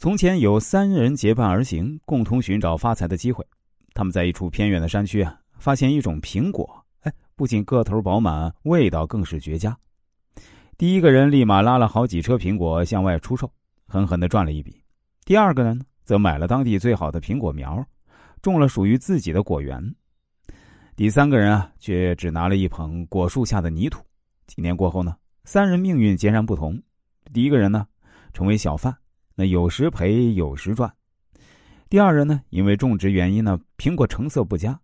从前有三人结伴而行，共同寻找发财的机会。他们在一处偏远的山区啊，发现一种苹果。哎，不仅个头饱满，味道更是绝佳。第一个人立马拉了好几车苹果向外出售，狠狠的赚了一笔。第二个人呢，则买了当地最好的苹果苗，种了属于自己的果园。第三个人啊，却只拿了一捧果树下的泥土。几年过后呢，三人命运截然不同。第一个人呢，成为小贩。那有时赔有时赚，第二人呢，因为种植原因呢，苹果成色不佳，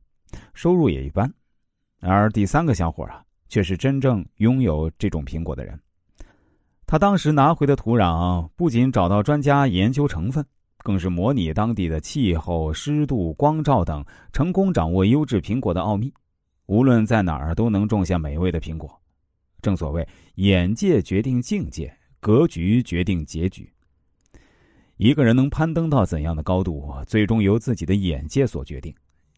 收入也一般，而第三个小伙啊，却是真正拥有这种苹果的人。他当时拿回的土壤，不仅找到专家研究成分，更是模拟当地的气候、湿度、光照等，成功掌握优质苹果的奥秘。无论在哪儿，都能种下美味的苹果。正所谓，眼界决定境界，格局决定结局。一个人能攀登到怎样的高度，最终由自己的眼界所决定。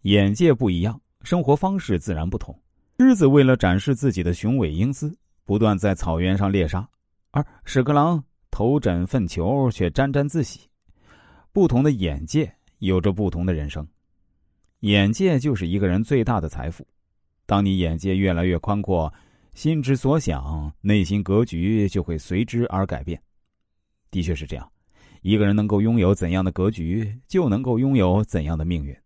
眼界不一样，生活方式自然不同。狮子为了展示自己的雄伟英姿，不断在草原上猎杀；而屎壳郎头枕粪球，却沾沾自喜。不同的眼界，有着不同的人生。眼界就是一个人最大的财富。当你眼界越来越宽阔，心之所想，内心格局就会随之而改变。的确是这样。一个人能够拥有怎样的格局，就能够拥有怎样的命运。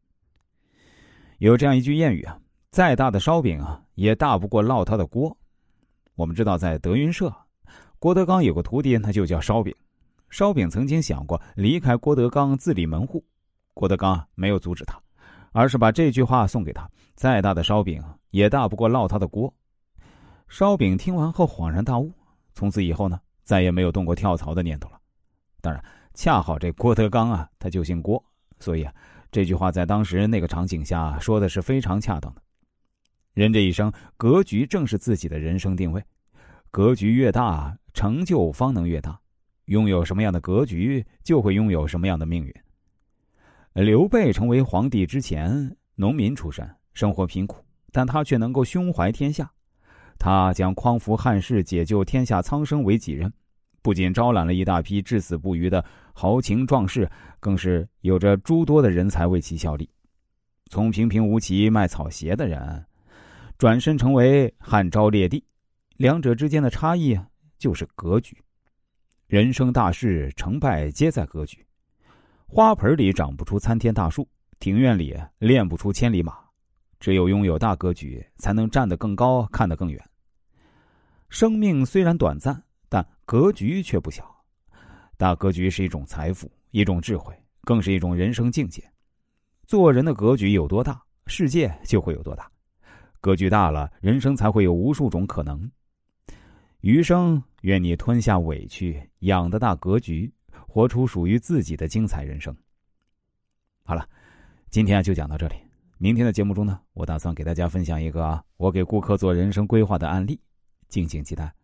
有这样一句谚语啊：“再大的烧饼啊，也大不过烙他的锅。”我们知道，在德云社，郭德纲有个徒弟，他就叫烧饼。烧饼曾经想过离开郭德纲自立门户，郭德纲没有阻止他，而是把这句话送给他：“再大的烧饼也大不过烙他的锅。”烧饼听完后恍然大悟，从此以后呢，再也没有动过跳槽的念头了。当然。恰好这郭德纲啊，他就姓郭，所以啊，这句话在当时那个场景下说的是非常恰当的。人这一生，格局正是自己的人生定位，格局越大，成就方能越大。拥有什么样的格局，就会拥有什么样的命运。刘备成为皇帝之前，农民出身，生活贫苦，但他却能够胸怀天下，他将匡扶汉室、解救天下苍生为己任。不仅招揽了一大批至死不渝的豪情壮士，更是有着诸多的人才为其效力。从平平无奇卖草鞋的人，转身成为汉昭烈帝，两者之间的差异就是格局。人生大事成败皆在格局。花盆里长不出参天大树，庭院里练不出千里马。只有拥有大格局，才能站得更高，看得更远。生命虽然短暂。但格局却不小，大格局是一种财富，一种智慧，更是一种人生境界。做人的格局有多大，世界就会有多大。格局大了，人生才会有无数种可能。余生，愿你吞下委屈，养的大格局，活出属于自己的精彩人生。好了，今天就讲到这里。明天的节目中呢，我打算给大家分享一个我给顾客做人生规划的案例，敬请期待。